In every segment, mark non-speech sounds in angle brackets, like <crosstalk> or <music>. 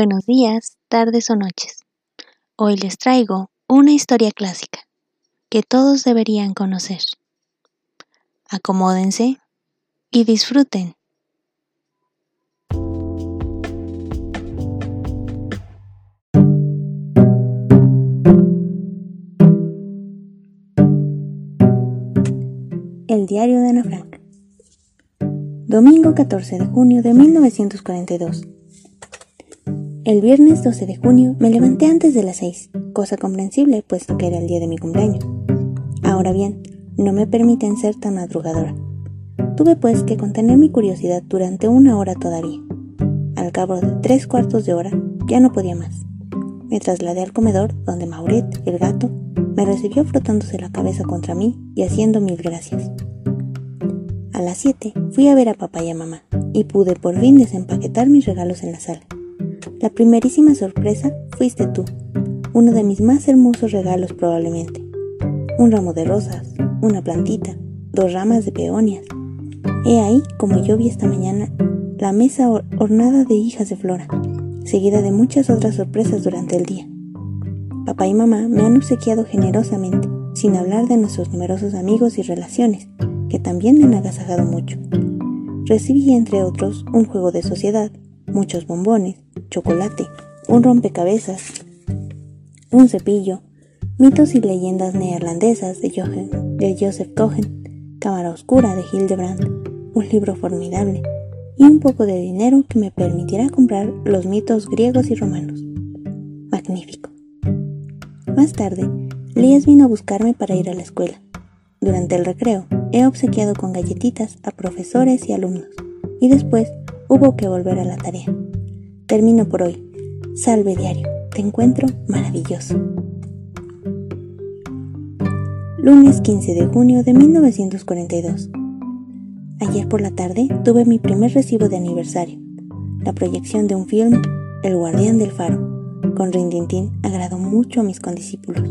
Buenos días, tardes o noches. Hoy les traigo una historia clásica que todos deberían conocer. Acomódense y disfruten. El diario de Ana Frank. Domingo 14 de junio de 1942. El viernes 12 de junio me levanté antes de las 6, cosa comprensible puesto que era el día de mi cumpleaños. Ahora bien, no me permiten ser tan madrugadora. Tuve pues que contener mi curiosidad durante una hora todavía. Al cabo de tres cuartos de hora ya no podía más. Me trasladé al comedor donde Mauret, el gato, me recibió frotándose la cabeza contra mí y haciendo mil gracias. A las 7 fui a ver a papá y a mamá y pude por fin desempaquetar mis regalos en la sala. La primerísima sorpresa fuiste tú, uno de mis más hermosos regalos probablemente. Un ramo de rosas, una plantita, dos ramas de peonias. He ahí, como yo vi esta mañana, la mesa ornada de hijas de flora, seguida de muchas otras sorpresas durante el día. Papá y mamá me han obsequiado generosamente, sin hablar de nuestros numerosos amigos y relaciones, que también me han agasajado mucho. Recibí, entre otros, un juego de sociedad, muchos bombones, chocolate, un rompecabezas, un cepillo, mitos y leyendas neerlandesas de, de Joseph Cohen, Cámara Oscura de Hildebrand, un libro formidable y un poco de dinero que me permitirá comprar los mitos griegos y romanos. Magnífico. Más tarde, Lías vino a buscarme para ir a la escuela. Durante el recreo, he obsequiado con galletitas a profesores y alumnos, y después hubo que volver a la tarea. Termino por hoy. Salve diario, te encuentro maravilloso. Lunes 15 de junio de 1942. Ayer por la tarde tuve mi primer recibo de aniversario. La proyección de un film, El guardián del faro, con Rindintín agradó mucho a mis condiscípulos.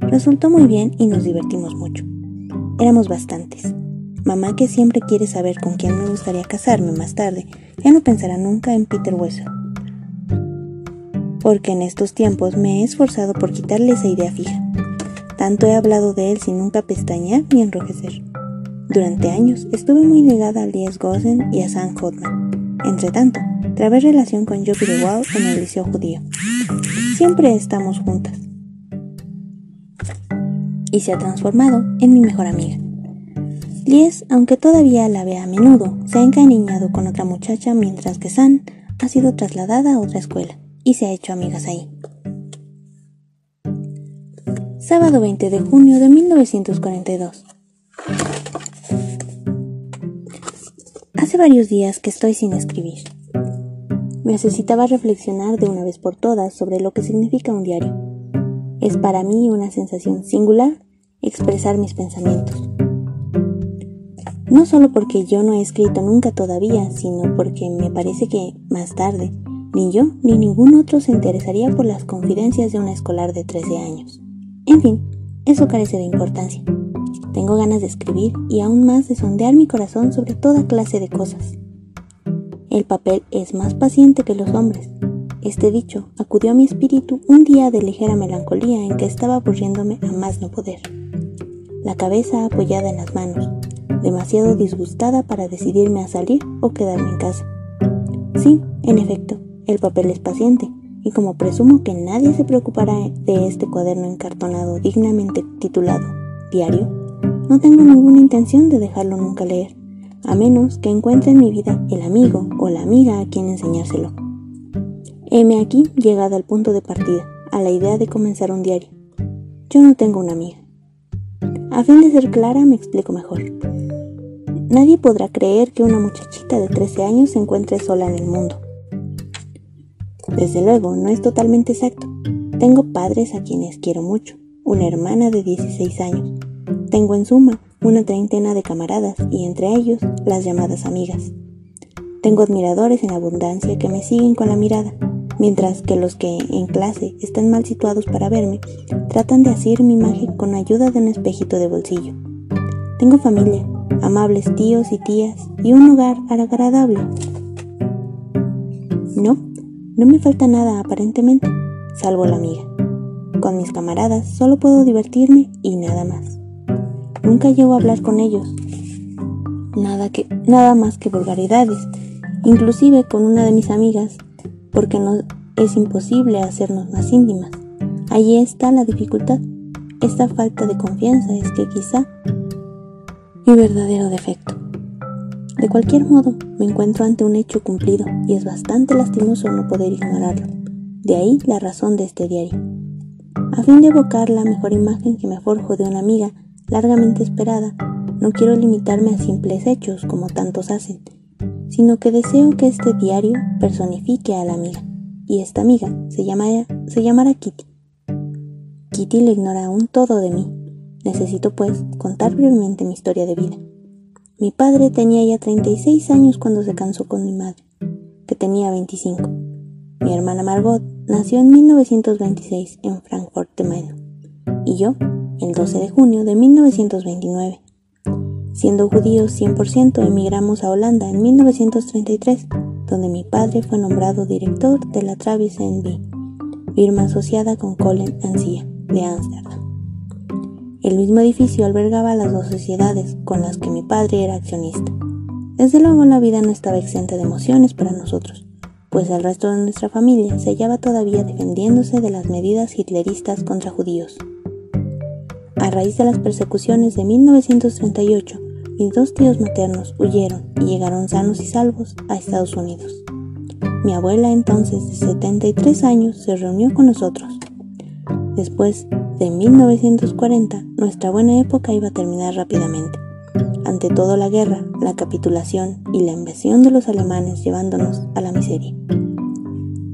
Resultó muy bien y nos divertimos mucho. Éramos bastantes. Mamá, que siempre quiere saber con quién me gustaría casarme más tarde, ya no pensará nunca en Peter Wessel. Porque en estos tiempos me he esforzado por quitarle esa idea fija. Tanto he hablado de él sin nunca pestañear ni enrojecer. Durante años estuve muy ligada a Lies Gosen y a Sam Hodman. Entre tanto, trabé relación con Joby de Wall en el liceo judío. Siempre estamos juntas y se ha transformado en mi mejor amiga. Lies, aunque todavía la vea a menudo, se ha encariñado con otra muchacha mientras que San ha sido trasladada a otra escuela y se ha hecho amigas ahí. Sábado 20 de junio de 1942. Hace varios días que estoy sin escribir. Necesitaba reflexionar de una vez por todas sobre lo que significa un diario es para mí una sensación singular expresar mis pensamientos. No solo porque yo no he escrito nunca todavía, sino porque me parece que más tarde ni yo ni ningún otro se interesaría por las confidencias de una escolar de 13 años. En fin, eso carece de importancia. Tengo ganas de escribir y aún más de sondear mi corazón sobre toda clase de cosas. El papel es más paciente que los hombres este dicho acudió a mi espíritu un día de ligera melancolía en que estaba aburriéndome a más no poder. La cabeza apoyada en las manos, demasiado disgustada para decidirme a salir o quedarme en casa. Sí, en efecto, el papel es paciente, y como presumo que nadie se preocupará de este cuaderno encartonado dignamente titulado Diario, no tengo ninguna intención de dejarlo nunca leer, a menos que encuentre en mi vida el amigo o la amiga a quien enseñárselo. Heme aquí llegada al punto de partida, a la idea de comenzar un diario. Yo no tengo una amiga. A fin de ser clara, me explico mejor. Nadie podrá creer que una muchachita de 13 años se encuentre sola en el mundo. Desde luego, no es totalmente exacto. Tengo padres a quienes quiero mucho, una hermana de 16 años. Tengo en suma una treintena de camaradas y entre ellos las llamadas amigas. Tengo admiradores en abundancia que me siguen con la mirada mientras que los que en clase están mal situados para verme tratan de hacer mi imagen con ayuda de un espejito de bolsillo. Tengo familia, amables tíos y tías y un hogar agradable. No, No me falta nada aparentemente, salvo la amiga. Con mis camaradas solo puedo divertirme y nada más. Nunca llego a hablar con ellos. Nada que nada más que vulgaridades, inclusive con una de mis amigas, porque no es imposible hacernos más íntimas. Allí está la dificultad. Esta falta de confianza es que quizá mi verdadero defecto. De cualquier modo, me encuentro ante un hecho cumplido y es bastante lastimoso no poder ignorarlo. De ahí la razón de este diario. A fin de evocar la mejor imagen que me forjo de una amiga largamente esperada, no quiero limitarme a simples hechos como tantos hacen, sino que deseo que este diario personifique a la amiga, y esta amiga se, se llamará Kitty. Kitty le ignora aún todo de mí. Necesito, pues, contar brevemente mi historia de vida. Mi padre tenía ya 36 años cuando se casó con mi madre, que tenía 25. Mi hermana Margot nació en 1926 en Frankfurt de Main, y yo el 12 de junio de 1929. Siendo judíos 100%, emigramos a Holanda en 1933, donde mi padre fue nombrado director de la Travis NB, firma asociada con Colin Ancia de Ámsterdam. El mismo edificio albergaba las dos sociedades con las que mi padre era accionista. Desde luego la vida no estaba exenta de emociones para nosotros, pues el resto de nuestra familia se hallaba todavía defendiéndose de las medidas hitleristas contra judíos. A raíz de las persecuciones de 1938, mis dos tíos maternos huyeron y llegaron sanos y salvos a Estados Unidos. Mi abuela entonces de 73 años se reunió con nosotros. Después de 1940, nuestra buena época iba a terminar rápidamente. Ante todo la guerra, la capitulación y la invasión de los alemanes llevándonos a la miseria.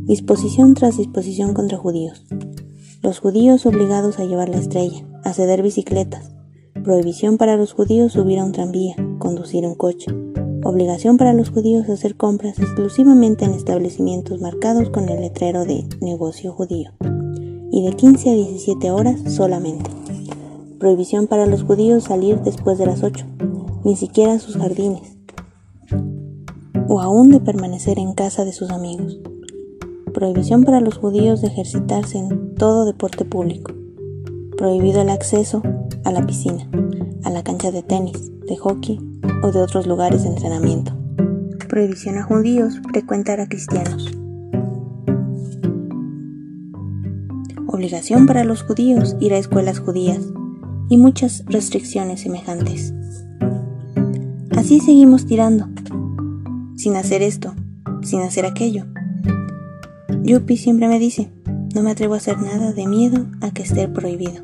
Disposición tras disposición contra judíos. Los judíos obligados a llevar la estrella, a ceder bicicletas, prohibición para los judíos subir a un tranvía, conducir un coche, obligación para los judíos hacer compras exclusivamente en establecimientos marcados con el letrero de negocio judío, y de 15 a 17 horas solamente. Prohibición para los judíos salir después de las 8, ni siquiera a sus jardines, o aún de permanecer en casa de sus amigos. Prohibición para los judíos de ejercitarse en todo deporte público prohibido el acceso a la piscina, a la cancha de tenis, de hockey o de otros lugares de entrenamiento. Prohibición a judíos frecuentar a cristianos. Obligación para los judíos ir a escuelas judías y muchas restricciones semejantes. Así seguimos tirando, sin hacer esto, sin hacer aquello. Yuppie siempre me dice, no me atrevo a hacer nada de miedo a que esté prohibido.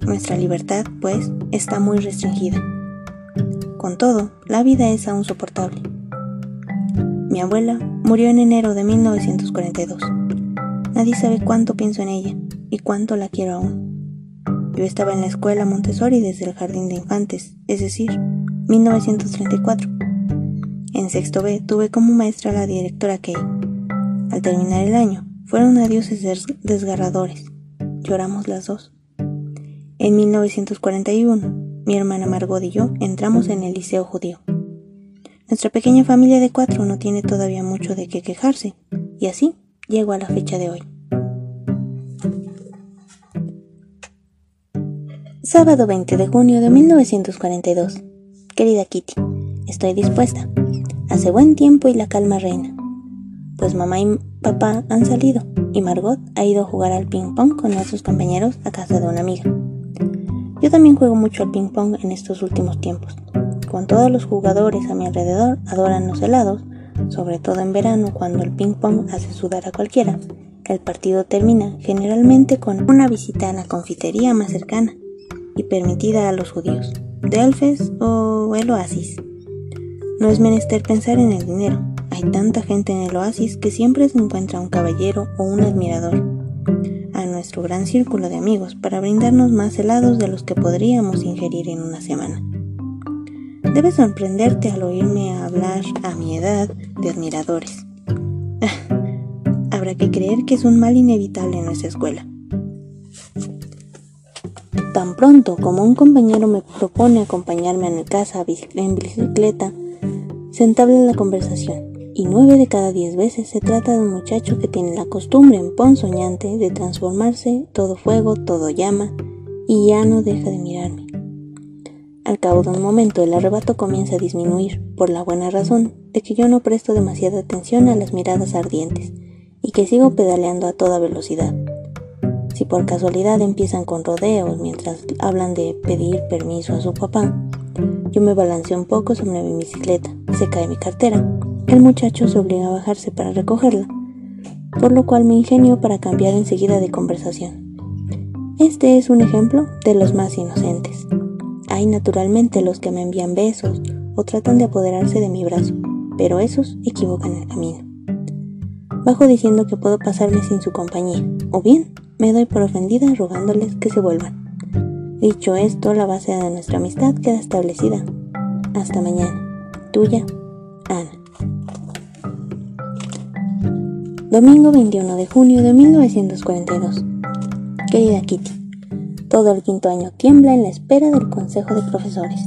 Nuestra libertad, pues, está muy restringida. Con todo, la vida es aún soportable. Mi abuela murió en enero de 1942. Nadie sabe cuánto pienso en ella y cuánto la quiero aún. Yo estaba en la escuela Montessori desde el jardín de infantes, es decir, 1934. En sexto B tuve como maestra a la directora Kay. Al terminar el año, fueron adioses desgarradores. Lloramos las dos. En 1941, mi hermana Margot y yo entramos en el liceo judío. Nuestra pequeña familia de cuatro no tiene todavía mucho de qué quejarse, y así llego a la fecha de hoy. Sábado 20 de junio de 1942. Querida Kitty, estoy dispuesta. Hace buen tiempo y la calma reina. Pues mamá y papá han salido y Margot ha ido a jugar al ping pong con nuestros compañeros a casa de una amiga. Yo también juego mucho al ping pong en estos últimos tiempos. Con todos los jugadores a mi alrededor adoran los helados, sobre todo en verano cuando el ping pong hace sudar a cualquiera. El partido termina generalmente con una visita a la confitería más cercana y permitida a los judíos, Delfes o el Oasis. No es menester pensar en el dinero. Hay tanta gente en el oasis que siempre se encuentra un caballero o un admirador nuestro gran círculo de amigos para brindarnos más helados de los que podríamos ingerir en una semana. Debe sorprenderte al oírme hablar a mi edad de admiradores. <laughs> Habrá que creer que es un mal inevitable en nuestra escuela. Tan pronto como un compañero me propone acompañarme a mi casa en bicicleta, se entabla la conversación y nueve de cada diez veces se trata de un muchacho que tiene la costumbre emponzoñante de transformarse todo fuego, todo llama, y ya no deja de mirarme. Al cabo de un momento el arrebato comienza a disminuir, por la buena razón de que yo no presto demasiada atención a las miradas ardientes, y que sigo pedaleando a toda velocidad. Si por casualidad empiezan con rodeos mientras hablan de pedir permiso a su papá, yo me balanceo un poco sobre mi bicicleta, se cae mi cartera el muchacho se obliga a bajarse para recogerla, por lo cual me ingenio para cambiar enseguida de conversación. Este es un ejemplo de los más inocentes. Hay naturalmente los que me envían besos o tratan de apoderarse de mi brazo, pero esos equivocan el camino. Bajo diciendo que puedo pasarme sin su compañía, o bien me doy por ofendida rogándoles que se vuelvan. Dicho esto, la base de nuestra amistad queda establecida. Hasta mañana. Tuya, Ana. Domingo 21 de junio de 1942. Querida Kitty, todo el quinto año tiembla en la espera del consejo de profesores.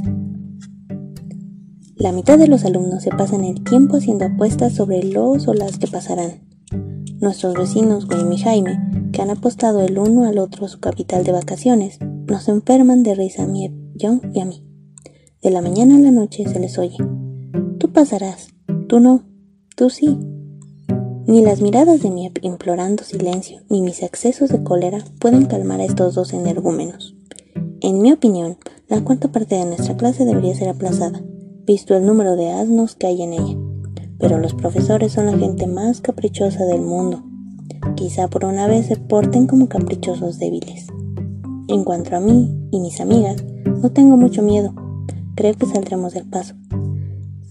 La mitad de los alumnos se pasan el tiempo haciendo apuestas sobre los o las que pasarán. Nuestros vecinos, William y Jaime, que han apostado el uno al otro su capital de vacaciones, nos enferman de risa a mí, John y a mí. De la mañana a la noche se les oye. Tú pasarás, tú no, tú sí, ni las miradas de Miep implorando silencio, ni mis excesos de cólera pueden calmar a estos dos energúmenos. En mi opinión, la cuarta parte de nuestra clase debería ser aplazada, visto el número de asnos que hay en ella. Pero los profesores son la gente más caprichosa del mundo. Quizá por una vez se porten como caprichosos débiles. En cuanto a mí y mis amigas, no tengo mucho miedo. Creo que saldremos del paso.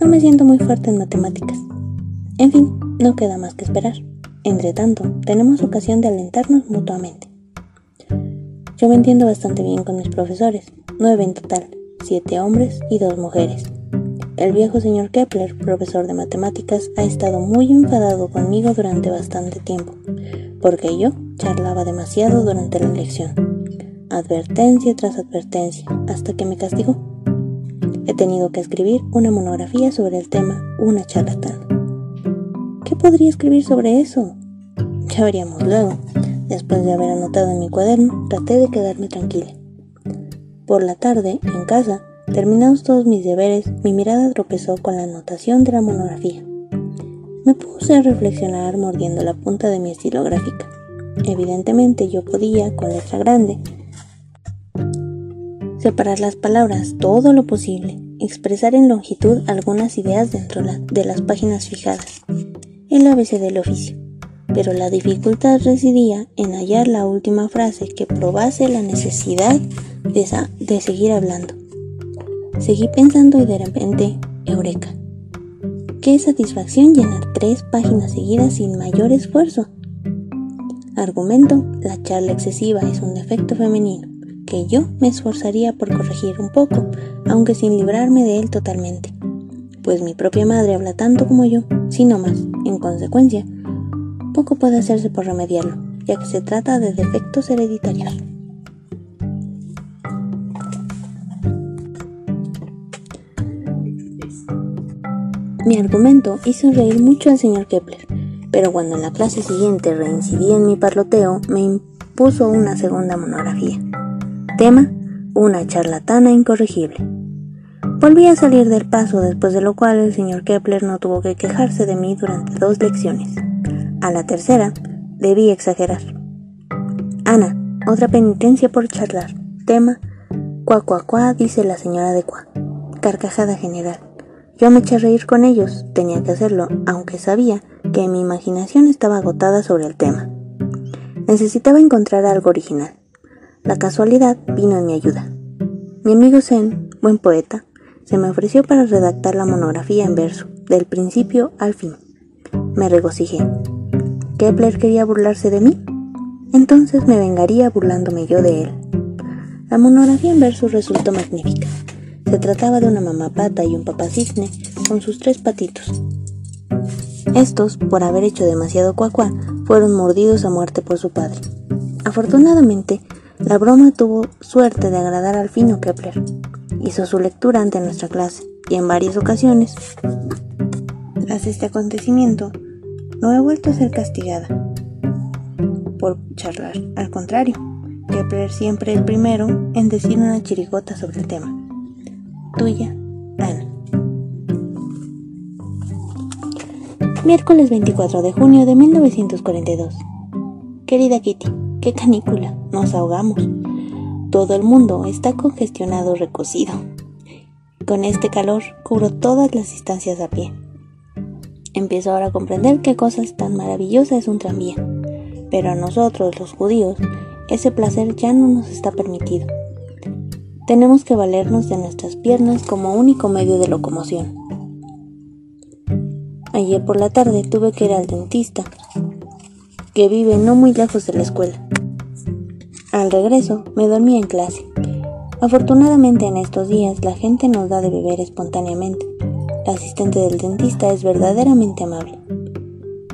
No me siento muy fuerte en matemáticas. En fin, no queda más que esperar. Entre tanto, tenemos ocasión de alentarnos mutuamente. Yo me entiendo bastante bien con mis profesores, nueve en total, siete hombres y dos mujeres. El viejo señor Kepler, profesor de matemáticas, ha estado muy enfadado conmigo durante bastante tiempo, porque yo charlaba demasiado durante la lección, advertencia tras advertencia, hasta que me castigó. He tenido que escribir una monografía sobre el tema Una charlatana. ¿Qué podría escribir sobre eso? Ya veríamos luego. Después de haber anotado en mi cuaderno, traté de quedarme tranquila. Por la tarde, en casa, terminados todos mis deberes, mi mirada tropezó con la anotación de la monografía. Me puse a reflexionar mordiendo la punta de mi estilográfica. Evidentemente yo podía, con letra grande, separar las palabras todo lo posible, expresar en longitud algunas ideas dentro de las páginas fijadas el ABC del oficio, pero la dificultad residía en hallar la última frase que probase la necesidad de, seguir hablando. Seguí pensando y de repente, eureka. Qué satisfacción llenar tres páginas seguidas sin mayor esfuerzo. Argumento, la charla excesiva es un defecto femenino, que yo me esforzaría por corregir un poco, aunque sin librarme de él totalmente pues mi propia madre habla tanto como yo, si no más. En consecuencia, poco puede hacerse por remediarlo, ya que se trata de defectos hereditarios. Mi argumento hizo reír mucho al señor Kepler, pero cuando en la clase siguiente reincidí en mi parloteo, me impuso una segunda monografía. Tema, una charlatana incorregible. Volví a salir del paso, después de lo cual el señor Kepler no tuvo que quejarse de mí durante dos lecciones. A la tercera, debí exagerar. Ana, otra penitencia por charlar. Tema, cuá, cuá, cuá, dice la señora de cuá. Carcajada general. Yo me eché a reír con ellos, tenía que hacerlo, aunque sabía que mi imaginación estaba agotada sobre el tema. Necesitaba encontrar algo original. La casualidad vino en mi ayuda. Mi amigo Zen, buen poeta, se me ofreció para redactar la monografía en verso, del principio al fin. Me regocijé. ¿Kepler quería burlarse de mí? Entonces me vengaría burlándome yo de él. La monografía en verso resultó magnífica. Se trataba de una mamá pata y un papá cisne con sus tres patitos. Estos, por haber hecho demasiado cuacuá, fueron mordidos a muerte por su padre. Afortunadamente, la broma tuvo suerte de agradar al fino Kepler, hizo su lectura ante nuestra clase y en varias ocasiones Hasta este acontecimiento, no he vuelto a ser castigada por charlar. Al contrario, Kepler siempre el primero en decir una chirigota sobre el tema. Tuya, Ana. Miércoles 24 de junio de 1942. Querida Kitty, qué canícula, nos ahogamos. Todo el mundo está congestionado recocido. Con este calor cubro todas las distancias a pie. Empiezo ahora a comprender qué cosas tan maravillosa es un tranvía. Pero a nosotros, los judíos, ese placer ya no nos está permitido. Tenemos que valernos de nuestras piernas como único medio de locomoción. Ayer por la tarde tuve que ir al dentista, que vive no muy lejos de la escuela. Al regreso me dormí en clase. Afortunadamente en estos días la gente nos da de beber espontáneamente. La asistente del dentista es verdaderamente amable.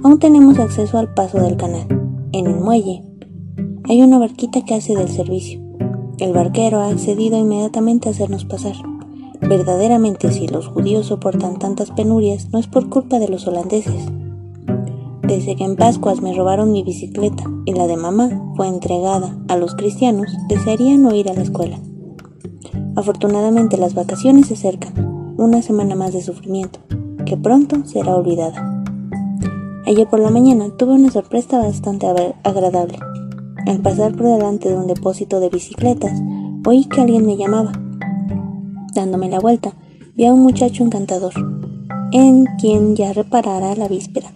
Aún tenemos acceso al paso del canal. En el muelle hay una barquita que hace del servicio. El barquero ha accedido inmediatamente a hacernos pasar. Verdaderamente, si los judíos soportan tantas penurias, no es por culpa de los holandeses. Desde que en Pascuas me robaron mi bicicleta y la de mamá fue entregada a los cristianos, desearía no ir a la escuela. Afortunadamente las vacaciones se acercan, una semana más de sufrimiento, que pronto será olvidada. Ayer por la mañana tuve una sorpresa bastante agradable. Al pasar por delante de un depósito de bicicletas, oí que alguien me llamaba. Dándome la vuelta, vi a un muchacho encantador, en quien ya reparara la víspera,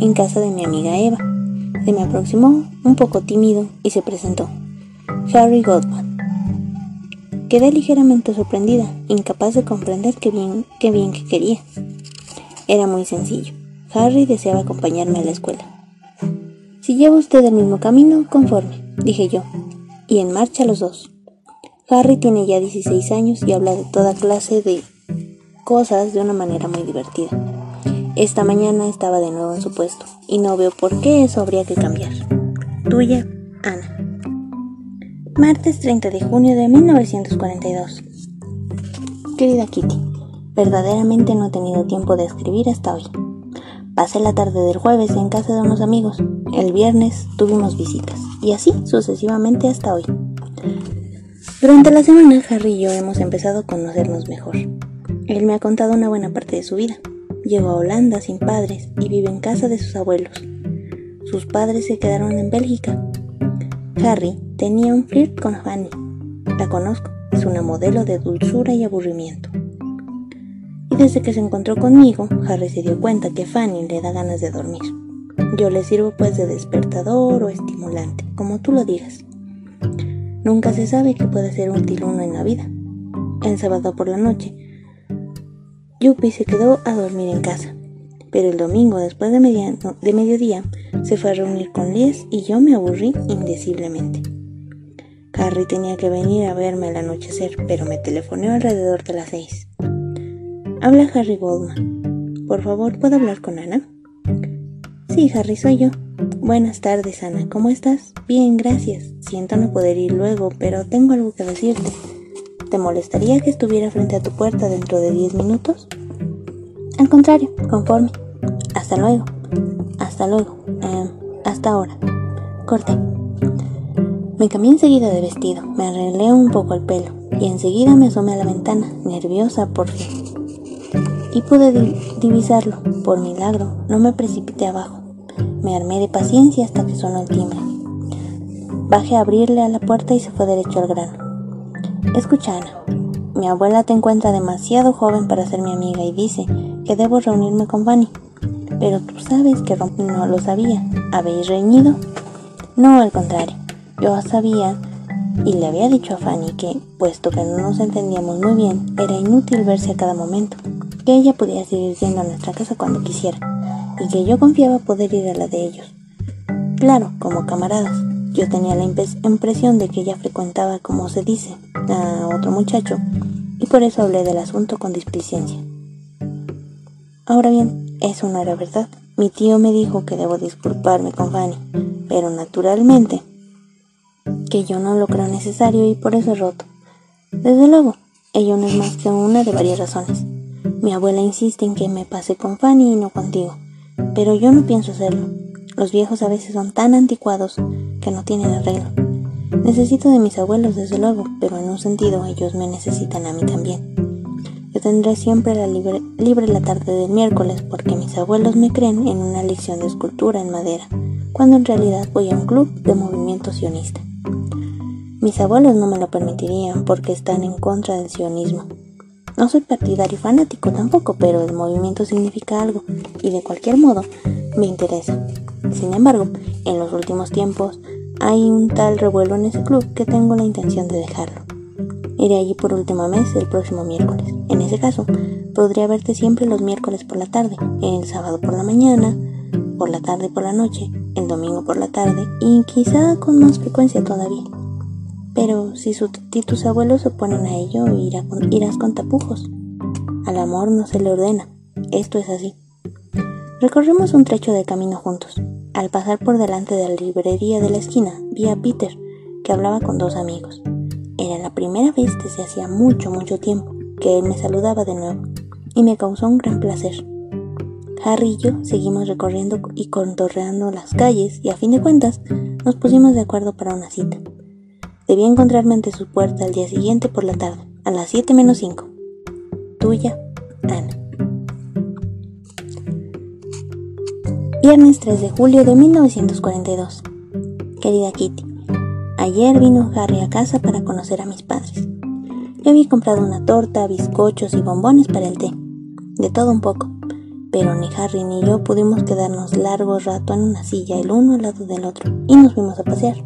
en casa de mi amiga Eva. Se me aproximó, un poco tímido, y se presentó. Harry Goldman. Quedé ligeramente sorprendida, incapaz de comprender qué bien, qué bien que quería. Era muy sencillo. Harry deseaba acompañarme a la escuela. Si lleva usted el mismo camino, conforme, dije yo, y en marcha los dos. Harry tiene ya 16 años y habla de toda clase de cosas de una manera muy divertida. Esta mañana estaba de nuevo en su puesto y no veo por qué eso habría que cambiar. Tuya, Ana. Martes 30 de junio de 1942. Querida Kitty, verdaderamente no he tenido tiempo de escribir hasta hoy. Pasé la tarde del jueves en casa de unos amigos. El viernes tuvimos visitas y así sucesivamente hasta hoy. Durante la semana, Harry y yo hemos empezado a conocernos mejor. Él me ha contado una buena parte de su vida. Llegó a Holanda sin padres y vive en casa de sus abuelos. Sus padres se quedaron en Bélgica. Harry tenía un flirt con Fanny. La conozco, es una modelo de dulzura y aburrimiento. Y desde que se encontró conmigo, Harry se dio cuenta que Fanny le da ganas de dormir. Yo le sirvo pues de despertador o estimulante, como tú lo digas. Nunca se sabe qué puede ser útil uno en la vida. El sábado por la noche, Yuppie se quedó a dormir en casa, pero el domingo después de, de mediodía se fue a reunir con Liz y yo me aburrí indeciblemente. Harry tenía que venir a verme al anochecer, pero me telefoneó alrededor de las seis. Habla Harry Goldman. Por favor, ¿puedo hablar con Ana? Sí, Harry, soy yo. Buenas tardes, Ana. ¿Cómo estás? Bien, gracias. Siento no poder ir luego, pero tengo algo que decirte. ¿Te molestaría que estuviera frente a tu puerta dentro de diez minutos? Al contrario, conforme. Hasta luego. Hasta luego. Eh, hasta ahora. Corte. Me cambié enseguida de vestido, me arreglé un poco el pelo y enseguida me asomé a la ventana, nerviosa por fin. Y pude divisarlo, por milagro, no me precipité abajo. Me armé de paciencia hasta que sonó el timbre. Bajé a abrirle a la puerta y se fue derecho al grano. Escucha, Ana. Mi abuela te encuentra demasiado joven para ser mi amiga y dice que debo reunirme con Fanny. Pero tú sabes que no lo sabía. ¿Habéis reñido? No, al contrario. Yo sabía y le había dicho a Fanny que, puesto que no nos entendíamos muy bien, era inútil verse a cada momento, que ella podía seguir yendo a nuestra casa cuando quisiera y que yo confiaba poder ir a la de ellos. Claro, como camaradas. Yo tenía la impresión de que ella frecuentaba, como se dice, a otro muchacho, y por eso hablé del asunto con displicencia. Ahora bien, eso no era verdad. Mi tío me dijo que debo disculparme con Fanny, pero naturalmente que yo no lo creo necesario y por eso he roto. Desde luego, ello no es más que una de varias razones. Mi abuela insiste en que me pase con Fanny y no contigo, pero yo no pienso hacerlo. Los viejos a veces son tan anticuados que no tienen arreglo. Necesito de mis abuelos, desde luego, pero en un sentido ellos me necesitan a mí también. Yo tendré siempre la libre, libre la tarde del miércoles porque mis abuelos me creen en una lección de escultura en madera, cuando en realidad voy a un club de movimiento sionista. Mis abuelos no me lo permitirían porque están en contra del sionismo. No soy partidario fanático tampoco, pero el movimiento significa algo y de cualquier modo me interesa. Sin embargo, en los últimos tiempos hay un tal revuelo en ese club que tengo la intención de dejarlo. Iré allí por última vez el próximo miércoles. En ese caso, podría verte siempre los miércoles por la tarde, el sábado por la mañana, por la tarde por la noche, el domingo por la tarde y quizá con más frecuencia todavía. Pero si, tus abuelos se oponen a ello, irás con tapujos. Al amor no se le ordena. Esto es así. Recorrimos un trecho de camino juntos. Al pasar por delante de la librería de la esquina, vi a Peter, que hablaba con dos amigos. Era la primera vez desde hacía mucho, mucho tiempo que él me saludaba de nuevo, y me causó un gran placer. Harry y yo seguimos recorriendo y contorreando las calles y a fin de cuentas nos pusimos de acuerdo para una cita. Debía encontrarme ante su puerta al día siguiente por la tarde, a las 7 menos 5. Tuya, Viernes 3 de julio de 1942. Querida Kitty, ayer vino Harry a casa para conocer a mis padres. Yo había comprado una torta, bizcochos y bombones para el té, de todo un poco, pero ni Harry ni yo pudimos quedarnos largo rato en una silla el uno al lado del otro y nos fuimos a pasear.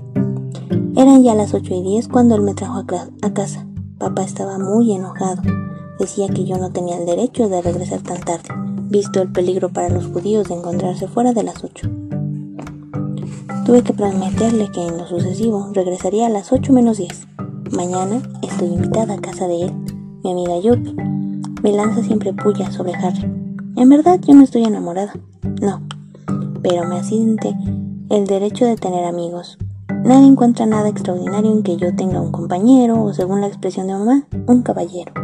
Eran ya las ocho y diez cuando él me trajo a, casa. Papá estaba muy enojado. Decía que yo no tenía el derecho de regresar tan tarde, visto el peligro para los judíos de encontrarse fuera de las ocho. Tuve que prometerle que en lo sucesivo regresaría a las ocho menos diez. Mañana estoy invitada a casa de él. Mi amiga Yuppie me lanza siempre puya sobre Harry. En verdad yo no estoy enamorada. No. Pero me asiente el derecho de tener amigos, Nadie encuentra nada extraordinario en que yo tenga un compañero o, según la expresión de mamá, un caballero.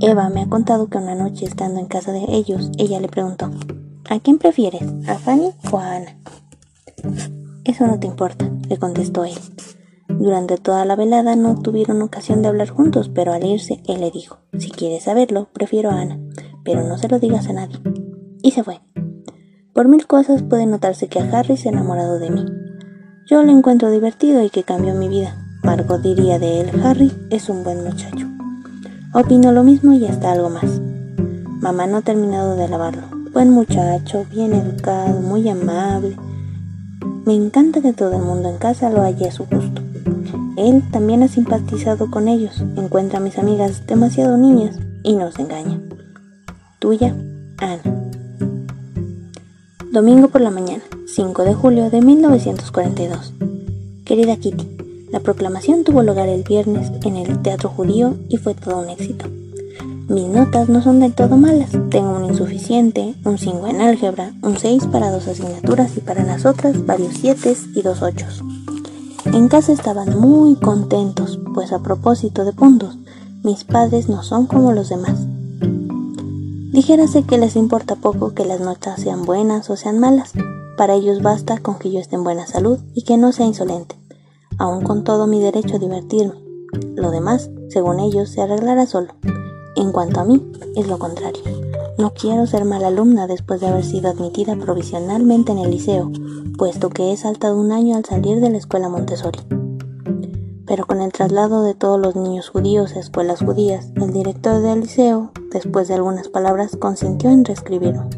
Eva me ha contado que una noche estando en casa de ellos, ella le preguntó, ¿A quién prefieres? ¿A Fanny o a Ana? Eso no te importa, le contestó él. Durante toda la velada no tuvieron ocasión de hablar juntos, pero al irse él le dijo, si quieres saberlo, prefiero a Ana, pero no se lo digas a nadie. Y se fue. Por mil cosas puede notarse que a Harry se ha enamorado de mí, yo lo encuentro divertido y que cambió mi vida. Margot diría de él, Harry es un buen muchacho. Opino lo mismo y hasta algo más. Mamá no ha terminado de alabarlo. Buen muchacho, bien educado, muy amable. Me encanta que todo el mundo en casa lo haya a su gusto. Él también ha simpatizado con ellos, encuentra a mis amigas demasiado niñas y nos engaña. Tuya, Ana. Domingo por la mañana, 5 de julio de 1942. Querida Kitty, la proclamación tuvo lugar el viernes en el Teatro Judío y fue todo un éxito. Mis notas no son del todo malas. Tengo un insuficiente, un 5 en álgebra, un 6 para dos asignaturas y para las otras varios 7 y dos 8. En casa estaban muy contentos, pues a propósito de puntos, mis padres no son como los demás. Dijérase que les importa poco que las notas sean buenas o sean malas. Para ellos basta con que yo esté en buena salud y que no sea insolente, aun con todo mi derecho a divertirme. Lo demás, según ellos, se arreglará solo. En cuanto a mí, es lo contrario. No quiero ser mala alumna después de haber sido admitida provisionalmente en el liceo, puesto que he saltado un año al salir de la escuela Montessori pero con el traslado de todos los niños judíos a escuelas judías, el director del liceo, después de algunas palabras, consintió en reescribirlo.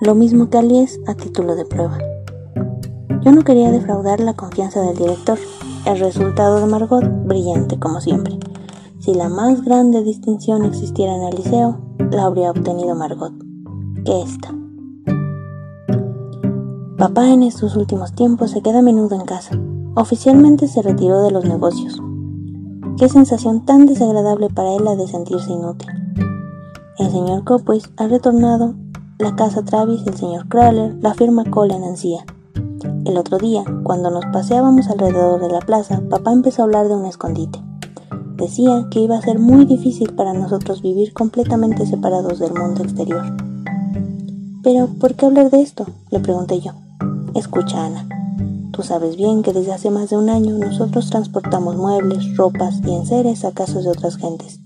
Lo mismo que Alies a título de prueba. Yo no quería defraudar la confianza del director. El resultado de Margot, brillante como siempre. Si la más grande distinción existiera en el liceo, la habría obtenido Margot, que esta. Papá en estos últimos tiempos se queda a menudo en casa, Oficialmente se retiró de los negocios. Qué sensación tan desagradable para él la de sentirse inútil. El señor Copwis ha retornado, la casa Travis, el señor Crawler, la firma Cole en Ansía. El otro día, cuando nos paseábamos alrededor de la plaza, papá empezó a hablar de un escondite. Decía que iba a ser muy difícil para nosotros vivir completamente separados del mundo exterior. Pero, ¿por qué hablar de esto? Le pregunté yo. Escucha, Ana. Tú sabes bien que desde hace más de un año nosotros transportamos muebles, ropas y enseres a casas de otras gentes.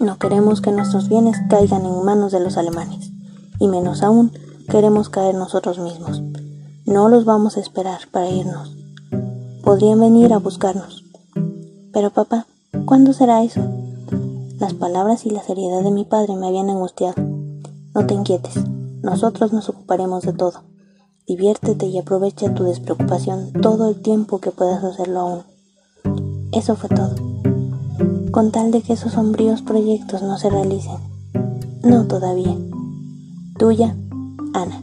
No queremos que nuestros bienes caigan en manos de los alemanes, y menos aún queremos caer nosotros mismos. No los vamos a esperar para irnos. Podrían venir a buscarnos. Pero papá, ¿cuándo será eso? Las palabras y la seriedad de mi padre me habían angustiado. No te inquietes, nosotros nos ocuparemos de todo. Diviértete y aprovecha tu despreocupación todo el tiempo que puedas hacerlo aún. Eso fue todo. Con tal de que esos sombríos proyectos no se realicen. No todavía. Tuya, Ana.